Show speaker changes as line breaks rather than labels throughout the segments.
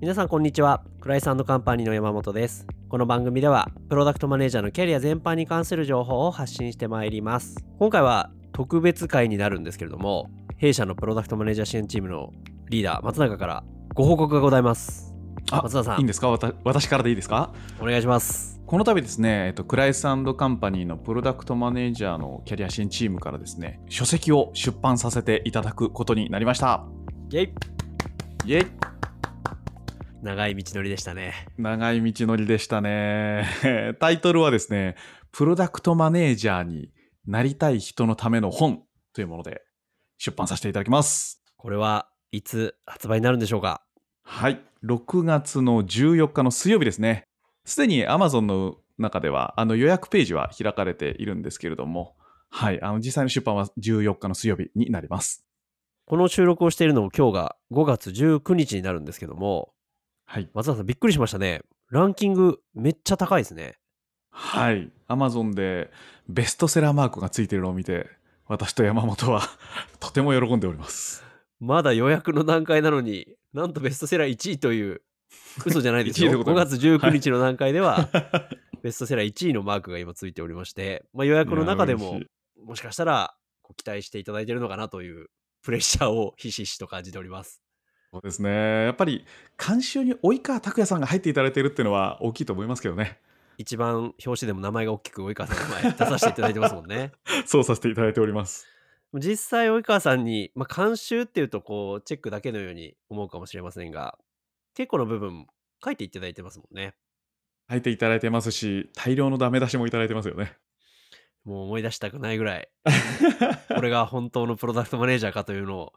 皆さんこんにちは。クライスカンパニーの山本です。この番組ではプロダクトマネージャーのキャリア全般に関する情報を発信してまいります。今回は特別会になるんですけれども弊社のプロダクトマネージャー支援チームのリーダー松永からご報告がございます。
あ松田さん。いいんですか？私からでいいですか？
お願いします。
この度ですね、えっと、クライスカンパニーのプロダクトマネージャーのキャリア支援チームからですね書籍を出版させていただくことになりました。
イェイ。
イェイ
長い道のりでしたね。
長い道のりでしたね。タイトルはですね、プロダクトマネージャーになりたい人のための本というもので出版させていただきます。
これはいつ発売になるんでしょうか？
はい。6月の14日の水曜日ですね。すでに Amazon の中ではあの予約ページは開かれているんですけれども、はい。あの実際の出版は14日の水曜日になります。
この収録をしているのも今日が5月19日になるんですけども、
はい。
松田さん、びっくりしましたね。ランキングめっちゃ高いですね。
はい。アマゾンでベストセラーマークがついてるのを見て、私と山本は とても喜んでおります。
まだ予約の段階なのに、なんとベストセラー1位という、嘘じゃないですよ。5月19日の段階では、ベストセラー1位のマークが今ついておりまして、まあ、予約の中でも、もしかしたら期待していただいているのかなというプレッシャーをひしひしと感じております。
そうですね。やっぱり監修に及川拓也さんが入っていただいているっていうのは大きいと思いますけどね。
一番表紙でも名前が大きく及川さんの前出させていただいてますもんね。
そうさせていただいております。
実際及川さんに、まあ、監修っていうとこうチェックだけのように思うかもしれませんが結構の部分書いていただいてますもんね。
書いていただいてますし大量のダメ出しもいただいてますよね。
もう思い出したくないぐらい これが本当のプロダクトマネージャーかというのを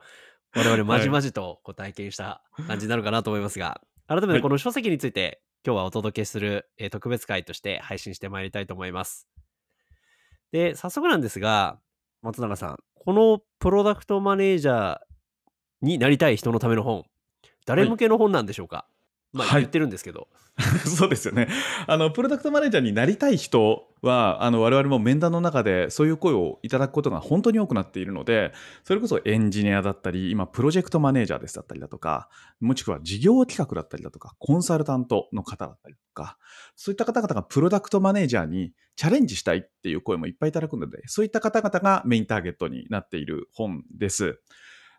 我々まじまじとこう体験した感じになるかなと思いますが、改めてこの書籍について今日はお届けする、えー、特別会として配信してまいりたいと思います。で、早速なんですが、松永さん、このプロダクトマネージャーになりたい人のための本、誰向けの本なんでしょうか、まあ言ってるんですけど。
そうですよね。あの、プロダクトマネージャーになりたい人は、あの、我々も面談の中でそういう声をいただくことが本当に多くなっているので、それこそエンジニアだったり、今、プロジェクトマネージャーですだったりだとか、もしくは事業企画だったりだとか、コンサルタントの方だったりとか、そういった方々がプロダクトマネージャーにチャレンジしたいっていう声もいっぱいいただくので、そういった方々がメインターゲットになっている本です。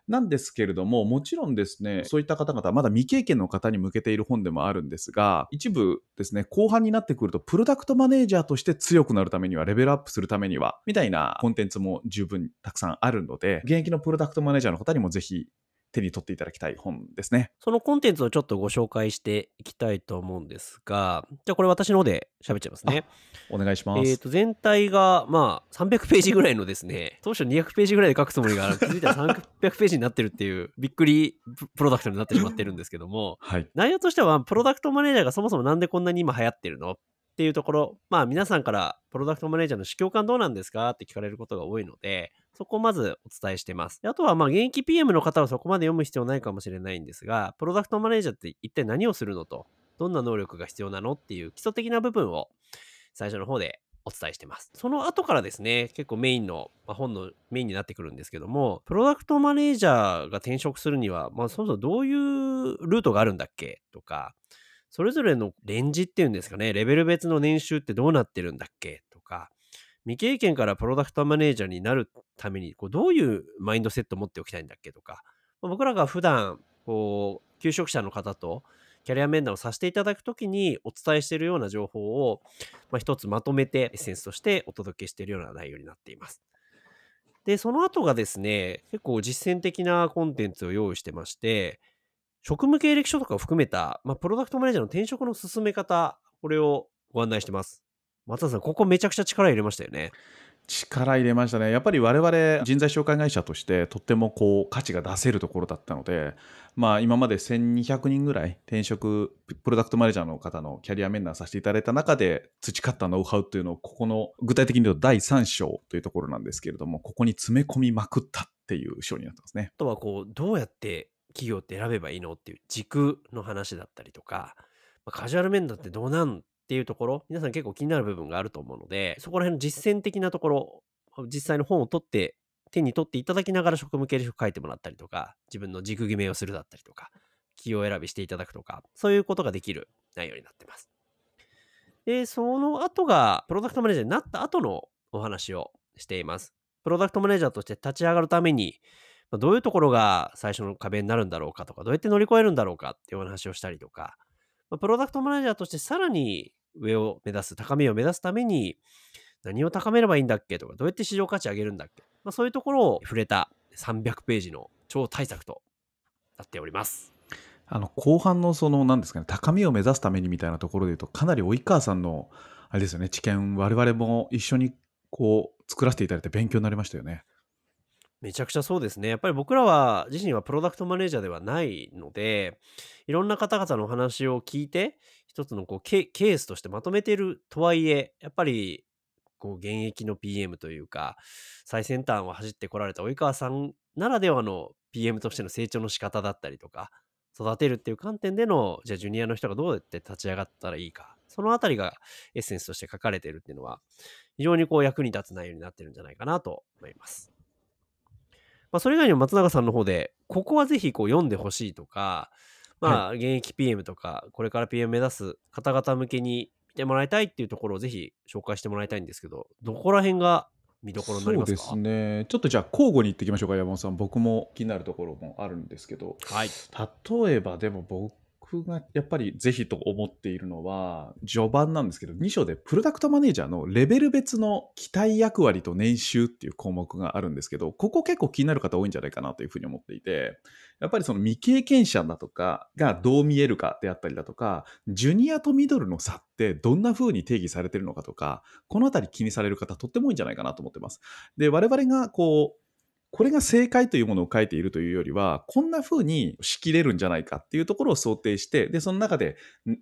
なんですけれども、もちろんですね、そういった方々、まだ未経験の方に向けている本でもあるんですが、一部ですね、後半になってくると、プロダクトマネージャーとして強くなるためには、レベルアップするためには、みたいなコンテンツも十分たくさんあるので、現役のプロダクトマネージャーの方にもぜひ手に取っていただきたい本ですね。
そのコンテンツをちょっとご紹介していきたいと思うんですが、じゃあこれ私の方で喋っちゃいますね。
お願いします。
えっ、と、全体が、まあ、300ページぐらいのですね、当初200ページぐらいで書くつもりが、気づいたら300ページになってるっていう、びっくりプロダクトになってしまってるんですけども、
はい、
内容としては、プロダクトマネージャーがそもそもなんでこんなに今流行ってるの？っていうところ、まあ皆さんからプロダクトマネージャーの試供感どうなんですか？って聞かれることが多いので、そこをまずお伝えしてます。あとはまあ現役 PM の方はそこまで読む必要ないかもしれないんですが、プロダクトマネージャーって一体何をするのと、どんな能力が必要なのっていう基礎的な部分を最初の方でお伝えしてます。その後からですね、結構メインの、まあ、本のメインになってくるんですけども、プロダクトマネージャーが転職するには、まあ、そもそもどういうルートがあるんだっけ？とか、それぞれのレンジっていうんですかね、レベル別の年収ってどうなってるんだっけ？とか、未経験からプロダクトマネージャーになるためにこうどういうマインドセットを持っておきたいんだっけとか、まあ、僕らが普段こう求職者の方とキャリア面談をさせていただくときにお伝えしているような情報を、まあ、一つまとめてエッセンスとしてお届けしているような内容になっています。で、その後がですね、結構実践的なコンテンツを用意してまして、職務経歴書とかを含めた、まあ、プロダクトマネージャーの転職の進め方、これをご案内してます。松田さん、ここめちゃくちゃ力入れましたよね。
力入れましたね。やっぱり我々人材紹介会社としてとってもこう価値が出せるところだったので、まあ今まで1200人ぐらい転職プロダクトマネージャーの方のキャリア面談させていただいた中で培ったノウハウというのをここの具体的に言うと第3章というところなんですけれども、ここに詰め込みまくったっていう章になってますね。
あとはこうどうやって企業って選べばいいのっていう軸の話だったりとか、まあ、カジュアル面談ってどうなんっていうところ、皆さん結構気になる部分があると思うので、そこら辺の実践的なところ、実際の本を取って、手に取っていただきながら職務経歴書書いてもらったりとか、自分の軸決めをするだったりとか、企業選びしていただくとか、そういうことができる内容になってます。で、その後が、プロダクトマネージャーになった後のお話をしています。プロダクトマネージャーとして立ち上がるために、どういうところが最初の壁になるんだろうかとか、どうやって乗り越えるんだろうかっていうお話をしたりとか、まプロダクトマネージャーとしてさらに上を目指す、高みを目指すために、何を高めればいいんだっけとか、どうやって市場価値上げるんだっけ、まあ、そういうところを触れた300ページの超大作となっております。
あの後半のその何ですかね高みを目指すためにみたいなところで言うとかなり及川さんのあれですよね知見我々も一緒にこう作らせていただいて勉強になりましたよね。
めちゃくちゃそうですね。やっぱり僕らは自身はプロダクトマネージャーではないので、いろんな方々のお話を聞いて、一つのこうケケースとしてまとめてるとはいえ、やっぱりこう現役の PM というか、最先端を走ってこられた及川さんならではの PM としての成長の仕方だったりとか、育てるっていう観点での、じゃあジュニアの人がどうやって立ち上がったらいいか、そのあたりがエッセンスとして書かれてるっていうのは、非常にこう役に立つ内容になってるんじゃないかなと思います。まあ、それ以外にも松永さんの方で、ここはぜひこう読んでほしいとか、まあ、現役 PM とか、これから PM 目指す方々向けに見てもらいたいっていうところをぜひ紹介してもらいたいんですけど、どこら辺が見どころになりますか？
そうですね。ちょっとじゃあ交互に言っていきましょうか山本さん。僕も気になるところもあるんですけど。
はい。
例えばでも僕僕がやっぱりぜひと思っているのは序盤なんですけど2章でプロダクトマネージャーのレベル別の期待役割と年収っていう項目があるんですけどここ結構気になる方多いんじゃないかなというふうに思っていてやっぱりその未経験者だとかがどう見えるかであったりだとかジュニアとミドルの差ってどんな風に定義されてるのかとかこのあたり気にされる方とっても多いんじゃないかなと思ってます。で我々がこうこれが正解というものを書いているというよりは、こんな風に仕切れるんじゃないかっていうところを想定して、で、その中で、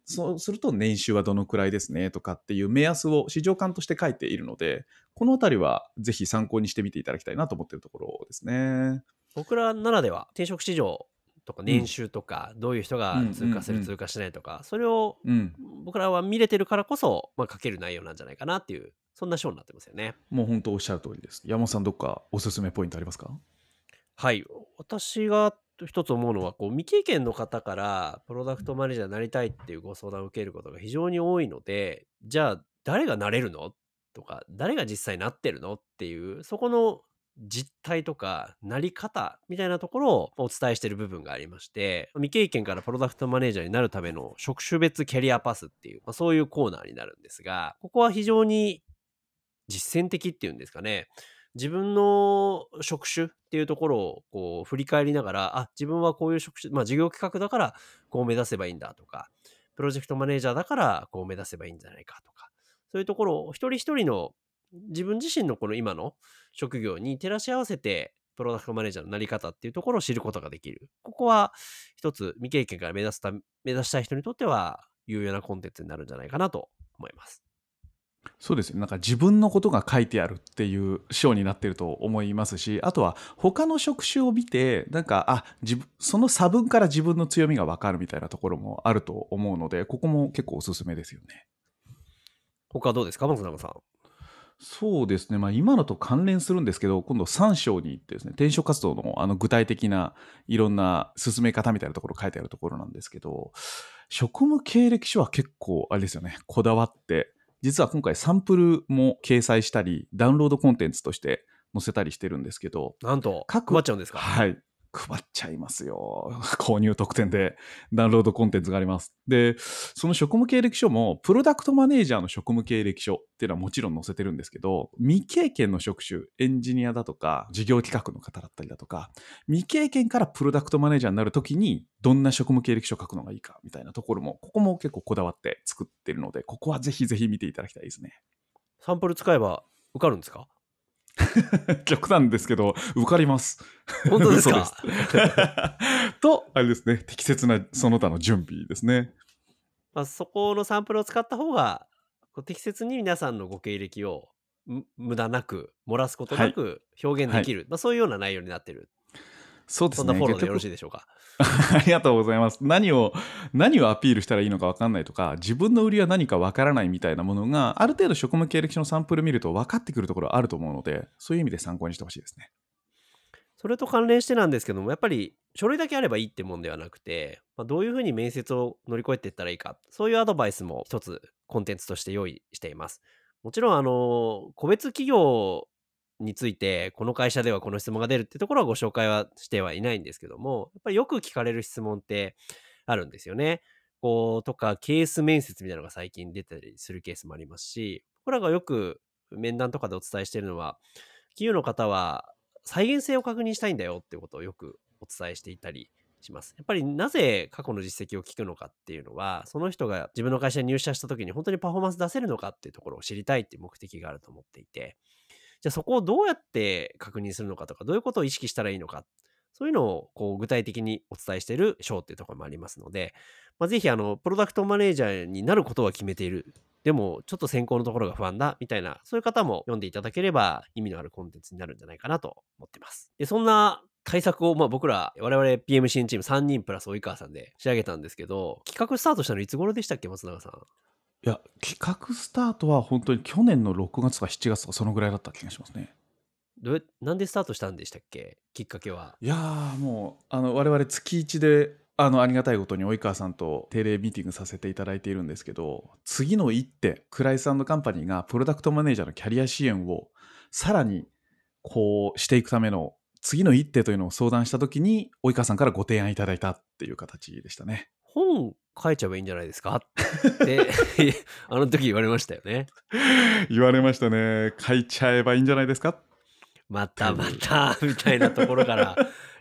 そうすると年収はどのくらいですねとかっていう目安を市場感として書いているので、この辺りはぜひ参考にしてみていただきたいなと思っているところですね。
僕らならでは、転職市場とか年収とか、どういう人が通過する、
うんうんうん
通過しないとか、それを
うん。
僕らは見れてるからこそ、まあ、書ける内容なんじゃないかなっていう、そんな章になってますよね。
もう本当おっしゃる通りです。山本さんどっかおすすめポイントありますか？
はい。私が一つ思うのは、こう、未経験の方から、プロダクトマネージャーになりたいっていうご相談を受けることが非常に多いので、じゃあ、誰がなれるの？とか、誰が実際なってるの？っていう、そこの実態とか、なり方みたいなところをお伝えしている部分がありまして、未経験からプロダクトマネージャーになるための職種別キャリアパスっていう、まあ、そういうコーナーになるんですが、ここは非常に実践的っていうんですかね。自分の職種っていうところをこう振り返りながら、あ、自分はこういう職種、まあ事業企画だからこう目指せばいいんだとか、プロジェクトマネージャーだからこう目指せばいいんじゃないかとか、そういうところを一人一人の自分自身のこの今の職業に照らし合わせて、プロダクトマネージャーのなり方っていうところを知ることができる。ここは一つ未経験から目指すた目指したい人にとっては有用なコンテンツになるんじゃないかなと思います。
そうですね。なんか自分のことが書いてあるっていう章になってると思いますし、あとは他の職種を見て、なんか、あ、自分、その差分から自分の強みがわかるみたいなところもあると思うので、ここも結構おすすめですよね。
他どうですか？松永さん。
そうですね。まあ今のと関連するんですけど、今度3章に行ってですね、転職活動のあの具体的ないろんな進め方みたいなところ書いてあるところなんですけど、職務経歴書は結構あれですよね、こだわって、実は今回サンプルも掲載したり、ダウンロードコンテンツとして載せたりしてるんですけど、
なんと、
各
配っちゃうんですか？
はい。配っちゃいますよ。購入特典でダウンロードコンテンツがあります。で、その職務経歴書も、プロダクトマネージャーの職務経歴書っていうのはもちろん載せてるんですけど、未経験の職種、エンジニアだとか、事業企画の方だったりだとか、未経験からプロダクトマネージャーになるときに、どんな職務経歴書を書くのがいいかみたいなところも、ここも結構こだわって作ってるので、ここはぜひぜひ見ていただきたいですね。
サンプル使えば受かるんですか？
極端ですけど、受かります。
本当ですか？
と、あれですね、適切なその他の準備ですね。
まあ、そこのサンプルを使った方が適切に皆さんのご経歴をむ無駄なく漏らすことなく表現できる、まあ、そういうような内容になってる
そうですね。
そんなフォローでよろしい
結
でしょうか？
局 ありがとうございます。何を、何をアピールしたらいいのか分かんないとか、自分の売りは何か分からないみたいなものが、ある程度職務経歴書のサンプル見ると分かってくるところあると思うので、そういう意味で参考にしてほしいですね。
それと関連してなんですけどもやっぱり書類だけあればいいってもんではなくてまあ、どういうふうに面接を乗り越えていったらいいか、そういうアドバイスも一つコンテンツとして用意しています。もちろん、あの、個別企業について、この会社ではこの質問が出るってところはご紹介はしてはいないんですけども、やっぱりよく聞かれる質問ってあるんですよね。こう、とか、ケース面接みたいなのが最近出たりするケースもありますし、これがよく面談とかでお伝えしているのは、企業の方は再現性を確認したいんだよっていうことをよくお伝えしていたりします。やっぱりなぜ過去の実績を聞くのかっていうのは、その人が自分の会社に入社した時に本当にパフォーマンス出せるのかっていうところを知りたいっていう目的があると思っていて、じゃあそこをどうやって確認するのかとか、どういうことを意識したらいいのか、そういうのをこう具体的にお伝えしている章っていうところもありますので、まあ、ぜひあの、プロダクトマネージャーになることは決めている。でも、ちょっと先行のところが不安だ、みたいな、そういう方も読んでいただければ意味のあるコンテンツになるんじゃないかなと思ってます。で、そんな対策を、まあ、僕ら、我々 PM 支援チーム3人プラス及川さんで仕上げたんですけど、企画スタートしたのいつ頃でしたっけ、松永さん？
いや、企画スタートは本当に去年の6月か7月とかそのぐらいだった気がしますね。
どうなんでスタートしたんでしたっけ？きっかけは。
いやーもうあの我々月1であのありがたいことに及川さんと定例ミーティングさせていただいているんですけど次の一手クライスカンパニーがプロダクトマネージャーのキャリア支援をさらにこうしていくための次の一手というのを相談した時に及川さんからご提案いただいたっていう形でしたね。
本書いちゃえばいいんじゃないですか？って あの時言われましたよね。
言われましたね。書いちゃえばいいんじゃないですか？
またまたみたいなところから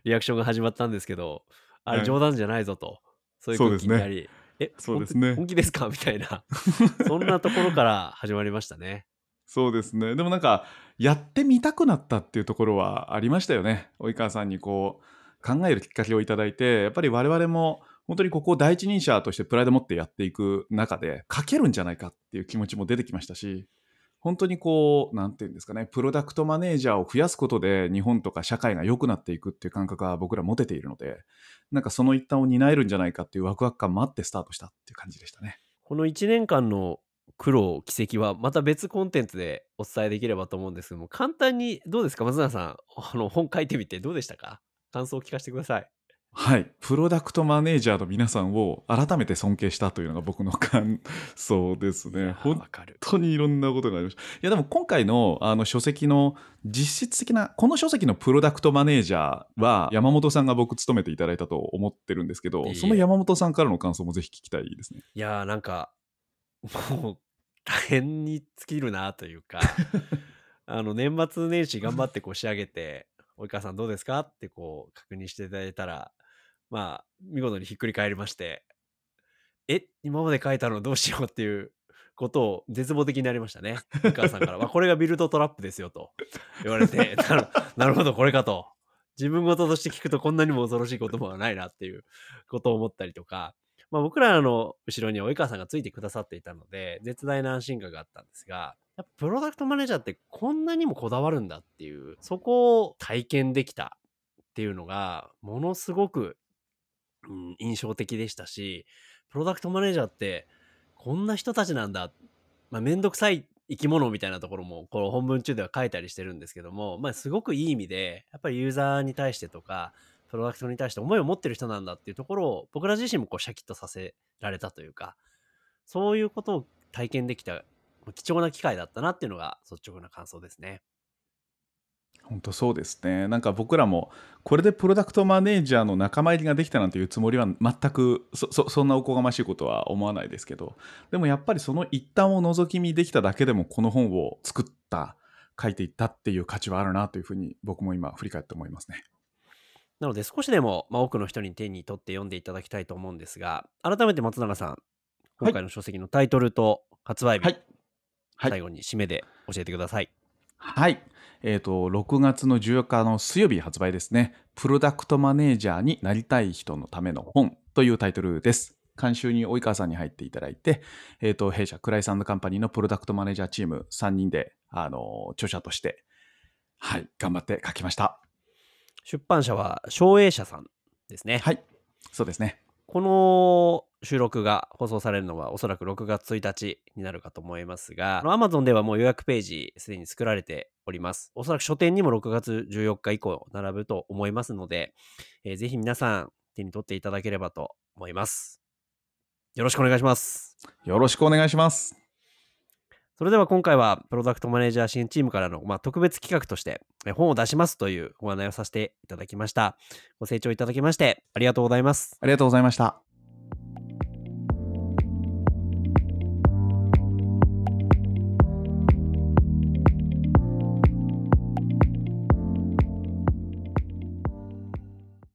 リアクションが始まったんですけど、あれ冗談じゃないぞと、そういう空気になり、え、そうですね。本気ですか？みたいな、そんなところから始まりましたね。
そうですね。でもなんか、やってみたくなったっていうところはありましたよね。及川さんにこう、考えるきっかけをいただいて、やっぱり我々も本当にここを第一人者としてプライド持ってやっていく中で、書けるんじゃないかっていう気持ちも出てきましたし、本当にこう、なんていうんですかね、プロダクトマネージャーを増やすことで日本とか社会が良くなっていくっていう感覚は僕ら持てているので、なんかその一端を担えるんじゃないかっていうワクワク感もあってスタートしたっていう感じでしたね。
この1年間の苦労、奇跡はまた別コンテンツでお伝えできればと思うんですけども、簡単にどうですか？松永さん、あの本書いてみてどうでしたか？感想を聞かせてください。
はい。プロダクトマネージャーの皆さんを改めて尊敬したというのが僕の感想ですね。本当にいろんなことがありました。いや、でも今回のあの書籍の実質的な、この書籍のプロダクトマネージャーは山本さんが僕務めていただいたと思ってるんですけど、その山本さんからの感想もぜひ聞きたいですね。
いやー、なんか、もう大変に尽きるなというか、あの年末年始頑張ってこう仕上げて、及川さんどうですか？ってこう確認していただいたら、まあ、見事にひっくり返りまして、え、今まで書いたのどうしようっていうことを絶望的になりましたね。お母さんから。まあ、これがビルドトラップですよと言われて、なるほど、これかと。自分事として聞くとこんなにも恐ろしい言葉はないなっていうことを思ったりとか、まあ、僕らの後ろに及川さんがついてくださっていたので、絶大な安心感があったんですが、やっぱプロダクトマネージャーってこんなにもこだわるんだっていう、そこを体験できたっていうのが、ものすごくうん、印象的でしたし、プロダクトマネージャーって、こんな人たちなんだ。まあ、めんどくさい生き物みたいなところも、この本文中では書いたりしてるんですけども、まあ、すごくいい意味で、やっぱりユーザーに対してとか、プロダクトに対して思いを持ってる人なんだっていうところを、僕ら自身もこうシャキッとさせられたというか、そういうことを体験できた貴重な機会だったなっていうのが率直な感想ですね。
本当そうですね。なんか僕らもこれでプロダクトマネージャーの仲間入りができたなんていうつもりは全くそそそんなおこがましいことは思わないですけどでもやっぱりその一端を覗き見できただけでもこの本を作った書いていったっていう価値はあるなというふうに僕も今振り返って思いますね。
なので少しでも、まあ、多くの人に手に取って読んでいただきたいと思うんですが改めて松永さん今回の書籍のタイトルと発売日、はい、最後に締めで教えてください。
はい、えーと、6月の14日の水曜日発売ですね。プロダクトマネージャーになりたい人のための本というタイトルです。監修に及川さんに入っていただいて、えーと、弊社クライサンドカンパニーのプロダクトマネージャーチーム3人で、あの著者として、はい、頑張って書きました。
出版社は昭栄社さんですね。
はい、そうですね。
この収録が放送されるのはおそらく6月1日になるかと思いますが、Amazon ではもう予約ページすでに作られております。おそらく書店にも6月14日以降並ぶと思いますので、えー、ぜひ皆さん手に取っていただければと思います。よろしくお願いします。
よろしくお願いします。
それでは今回はプロダクトマネージャー支援チームからの、まあ、特別企画としてえ本を出しますというご案内をさせていただきました。ご清聴いただきましてありがとうございます。
ありがとうございました。